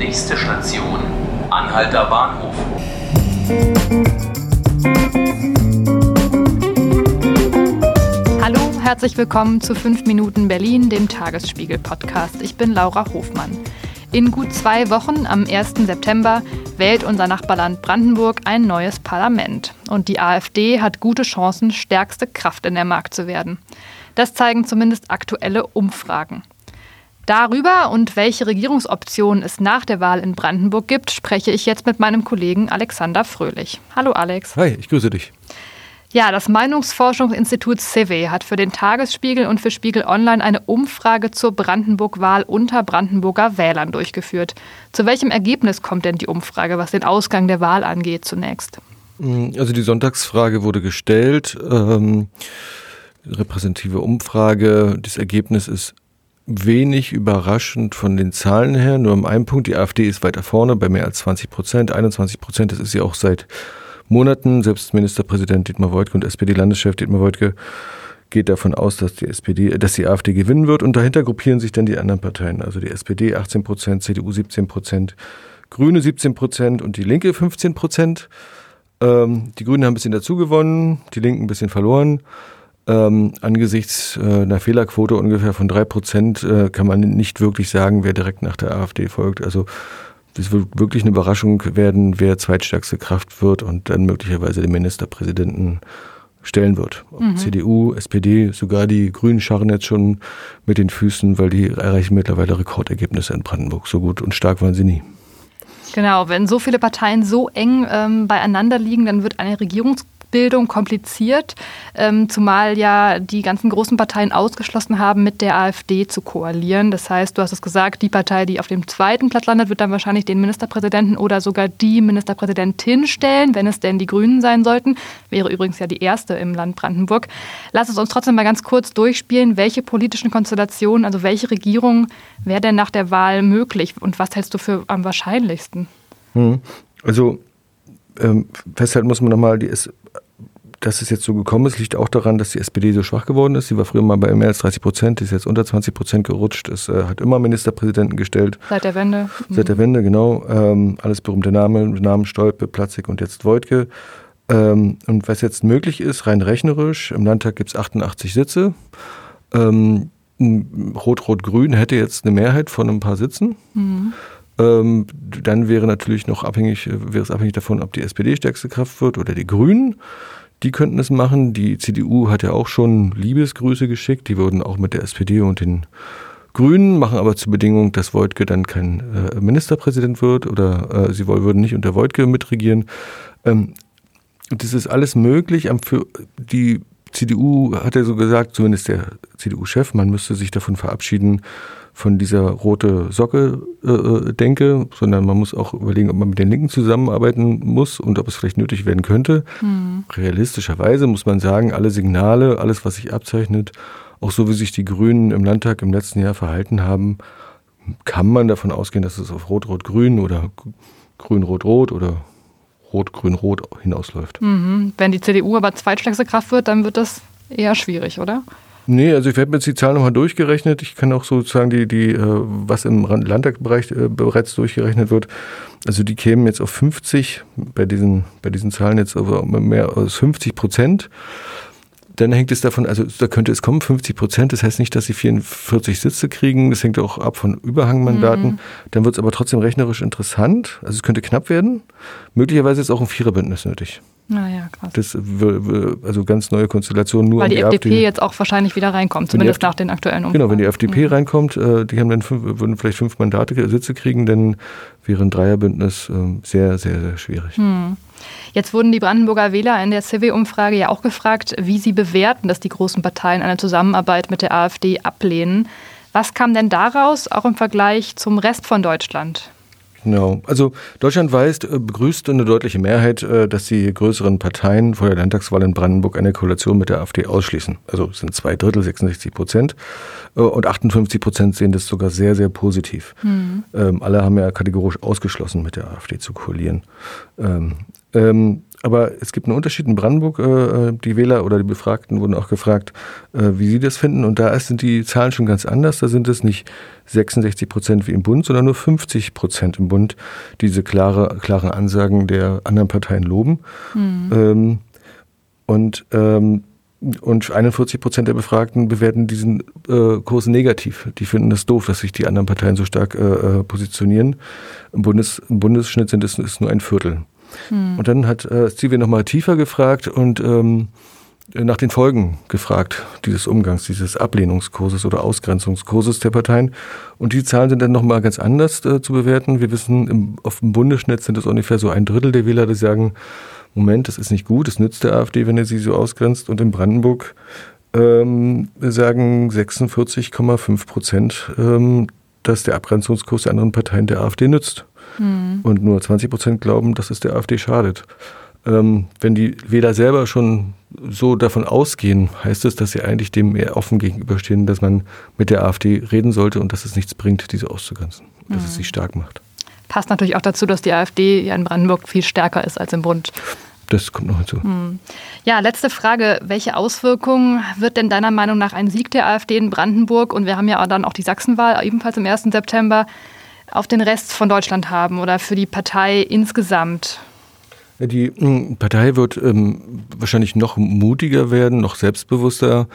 Nächste Station, Anhalter Bahnhof. Hallo, herzlich willkommen zu 5 Minuten Berlin, dem Tagesspiegel-Podcast. Ich bin Laura Hofmann. In gut zwei Wochen, am 1. September, wählt unser Nachbarland Brandenburg ein neues Parlament. Und die AfD hat gute Chancen, stärkste Kraft in der Markt zu werden. Das zeigen zumindest aktuelle Umfragen. Darüber und welche Regierungsoptionen es nach der Wahl in Brandenburg gibt, spreche ich jetzt mit meinem Kollegen Alexander Fröhlich. Hallo Alex. Hi, ich grüße dich. Ja, das Meinungsforschungsinstitut CIVE hat für den Tagesspiegel und für Spiegel Online eine Umfrage zur Brandenburg-Wahl unter Brandenburger Wählern durchgeführt. Zu welchem Ergebnis kommt denn die Umfrage, was den Ausgang der Wahl angeht, zunächst? Also die Sonntagsfrage wurde gestellt. Ähm, repräsentative Umfrage. Das Ergebnis ist wenig überraschend von den Zahlen her. Nur um einen Punkt, die AfD ist weiter vorne bei mehr als 20 Prozent, 21 Prozent. Das ist sie auch seit Monaten. Selbst Ministerpräsident Dietmar Woidke und SPD-Landeschef Dietmar Woidke geht davon aus, dass die SPD, dass die AfD gewinnen wird. Und dahinter gruppieren sich dann die anderen Parteien. Also die SPD 18 Prozent, CDU 17 Prozent, Grüne 17 Prozent und die Linke 15 Prozent. Ähm, die Grünen haben ein bisschen dazu gewonnen, die Linken ein bisschen verloren. Ähm, angesichts äh, einer Fehlerquote ungefähr von drei Prozent äh, kann man nicht wirklich sagen, wer direkt nach der AfD folgt. Also es wird wirklich eine Überraschung werden, wer zweitstärkste Kraft wird und dann möglicherweise den Ministerpräsidenten stellen wird. Mhm. CDU, SPD, sogar die Grünen scharren jetzt schon mit den Füßen, weil die erreichen mittlerweile Rekordergebnisse in Brandenburg. So gut und stark waren sie nie. Genau, wenn so viele Parteien so eng ähm, beieinander liegen, dann wird eine Regierungs Bildung kompliziert, ähm, zumal ja die ganzen großen Parteien ausgeschlossen haben, mit der AfD zu koalieren. Das heißt, du hast es gesagt, die Partei, die auf dem zweiten Platz landet, wird dann wahrscheinlich den Ministerpräsidenten oder sogar die Ministerpräsidentin stellen, wenn es denn die Grünen sein sollten. Wäre übrigens ja die erste im Land Brandenburg. Lass es uns trotzdem mal ganz kurz durchspielen, welche politischen Konstellationen, also welche Regierung wäre denn nach der Wahl möglich und was hältst du für am wahrscheinlichsten? Hm. Also ähm, festhalten muss man nochmal, die ist, dass es jetzt so gekommen ist, liegt auch daran, dass die SPD so schwach geworden ist. Sie war früher mal bei mehr als 30 Prozent, ist jetzt unter 20 Prozent gerutscht. Es äh, hat immer Ministerpräsidenten gestellt. Seit der Wende. Seit der Wende, genau. Ähm, alles berühmte Namen, Namen Stolpe, Platzig und jetzt Wojtke. Ähm, und was jetzt möglich ist, rein rechnerisch, im Landtag gibt es 88 Sitze. Ähm, Rot-Rot-Grün hätte jetzt eine Mehrheit von ein paar Sitzen. Mhm. Ähm, dann wäre natürlich noch abhängig, wäre es abhängig davon, ob die SPD stärkste Kraft wird oder die Grünen. Die könnten es machen. Die CDU hat ja auch schon Liebesgrüße geschickt. Die würden auch mit der SPD und den Grünen machen aber zur Bedingung, dass Wojtke dann kein äh, Ministerpräsident wird oder äh, sie würden nicht unter Wojtke mitregieren. Ähm, das ist alles möglich. Die CDU hat er so gesagt, zumindest der CDU-Chef, man müsste sich davon verabschieden, von dieser rote Socke äh, äh, denke, sondern man muss auch überlegen, ob man mit den Linken zusammenarbeiten muss und ob es vielleicht nötig werden könnte. Mhm. Realistischerweise muss man sagen, alle Signale, alles, was sich abzeichnet, auch so wie sich die Grünen im Landtag im letzten Jahr verhalten haben, kann man davon ausgehen, dass es auf Rot-Rot-Grün oder Grün-Rot-Rot oder Rot-Grün-Rot hinausläuft. Mhm. Wenn die CDU aber zweitstärkste Kraft wird, dann wird das eher schwierig, oder? Nee, also ich habe jetzt die Zahlen nochmal durchgerechnet. Ich kann auch sozusagen die, die, äh, was im Landtagsbereich äh, bereits durchgerechnet wird. Also die kämen jetzt auf 50, bei diesen, bei diesen Zahlen jetzt auf mehr als 50 Prozent. Dann hängt es davon, also da könnte es kommen, 50 Prozent. Das heißt nicht, dass sie 44 Sitze kriegen. Das hängt auch ab von Überhangmandaten. Mhm. Dann wird es aber trotzdem rechnerisch interessant. Also es könnte knapp werden. Möglicherweise ist auch ein Viererbündnis nötig. Naja, krass. Das, also ganz neue Konstellationen nur. Weil die, die FDP AfD. jetzt auch wahrscheinlich wieder reinkommt, zumindest nach den aktuellen Umfragen. Genau, wenn die FDP mhm. reinkommt, äh, die haben dann fünf, würden vielleicht fünf Mandate, Sitze kriegen, dann wäre ein Dreierbündnis ähm, sehr, sehr, sehr schwierig. Mhm. Jetzt wurden die Brandenburger Wähler in der CW-Umfrage ja auch gefragt, wie sie bewerten, dass die großen Parteien eine Zusammenarbeit mit der AfD ablehnen. Was kam denn daraus, auch im Vergleich zum Rest von Deutschland? Genau. Also Deutschland weist, äh, begrüßt eine deutliche Mehrheit, äh, dass die größeren Parteien vor der Landtagswahl in Brandenburg eine Koalition mit der AfD ausschließen. Also es sind zwei Drittel, 66 Prozent. Äh, und 58 Prozent sehen das sogar sehr, sehr positiv. Mhm. alle haben ja kategorisch ausgeschlossen, mit der AfD zu koalieren. Ähm, aber es gibt einen Unterschied in Brandenburg. Äh, die Wähler oder die Befragten wurden auch gefragt, äh, wie sie das finden. Und da sind die Zahlen schon ganz anders. Da sind es nicht 66 Prozent wie im Bund, sondern nur 50 Prozent im Bund, die diese klare, klaren Ansagen der anderen Parteien loben. Mhm. Ähm, und ähm, und 41 Prozent der Befragten bewerten diesen äh, Kurs negativ. Die finden das doof, dass sich die anderen Parteien so stark äh, äh positionieren. Im, Bundes, Im Bundesschnitt sind es nur ein Viertel. Hm. Und dann hat äh, Stevie nochmal tiefer gefragt und ähm, nach den Folgen gefragt dieses Umgangs, dieses Ablehnungskurses oder Ausgrenzungskurses der Parteien. Und die Zahlen sind dann nochmal ganz anders äh, zu bewerten. Wir wissen, im, auf dem Bundesschnitt sind es ungefähr so ein Drittel der Wähler, die sagen, Moment, das ist nicht gut, das nützt der AfD, wenn er sie so ausgrenzt. Und in Brandenburg ähm, sagen 46,5 Prozent, ähm, dass der Abgrenzungskurs der anderen Parteien der AfD nützt. Mhm. Und nur 20 Prozent glauben, dass es der AfD schadet. Ähm, wenn die Wähler selber schon so davon ausgehen, heißt es, dass sie eigentlich dem eher offen gegenüberstehen, dass man mit der AfD reden sollte und dass es nichts bringt, diese auszugrenzen, dass mhm. es sie stark macht. Passt natürlich auch dazu, dass die AfD ja in Brandenburg viel stärker ist als im Bund. Das kommt noch hinzu. Hm. Ja, letzte Frage. Welche Auswirkungen wird denn deiner Meinung nach ein Sieg der AfD in Brandenburg und wir haben ja dann auch die Sachsenwahl ebenfalls am 1. September auf den Rest von Deutschland haben oder für die Partei insgesamt? Die hm, Partei wird ähm, wahrscheinlich noch mutiger werden, noch selbstbewusster,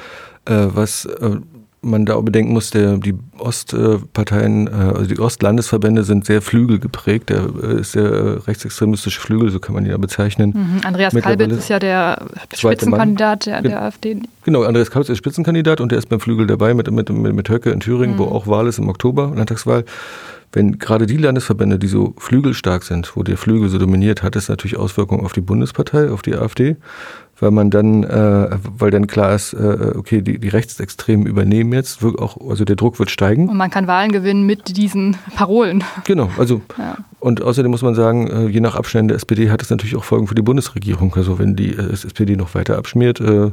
äh, was äh, man da auch bedenken muss, der, die Ostparteien, äh, also die Ostlandesverbände sind sehr flügelgeprägt. Der äh, ist der rechtsextremistische Flügel, so kann man ihn ja bezeichnen. Mhm. Andreas Kalbitz ist ja der Spitzenkandidat der, der AfD. Genau, Andreas Kalbitz ist Spitzenkandidat und der ist beim Flügel dabei mit, mit, mit, mit Höcke in Thüringen, mhm. wo auch Wahl ist im Oktober, Landtagswahl wenn gerade die Landesverbände, die so flügelstark sind, wo der Flügel so dominiert, hat es natürlich Auswirkungen auf die Bundespartei, auf die AfD weil man dann, äh, weil dann klar ist, äh, okay, die, die Rechtsextremen übernehmen jetzt, auch, also der Druck wird steigen. Und man kann Wahlen gewinnen mit diesen Parolen. Genau, also ja. und außerdem muss man sagen, äh, je nach Abschneiden der SPD hat es natürlich auch Folgen für die Bundesregierung. Also wenn die äh, SPD noch weiter abschmiert, äh,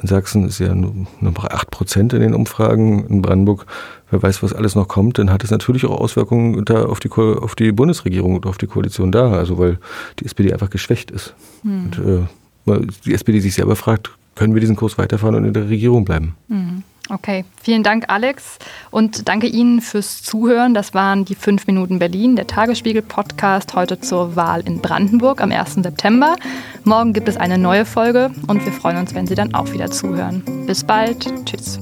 in Sachsen ist ja nur noch 8 Prozent in den Umfragen, in Brandenburg, wer weiß, was alles noch kommt, dann hat es natürlich auch Auswirkungen da auf die, auf die Bundesregierung und auf die Koalition da, also weil die SPD einfach geschwächt ist. Hm. Und, äh, die SPD sich selber fragt, können wir diesen Kurs weiterfahren und in der Regierung bleiben? Mhm. Okay, vielen Dank, Alex. Und danke Ihnen fürs Zuhören. Das waren die 5 Minuten Berlin, der Tagesspiegel-Podcast heute zur Wahl in Brandenburg am 1. September. Morgen gibt es eine neue Folge und wir freuen uns, wenn Sie dann auch wieder zuhören. Bis bald. Tschüss.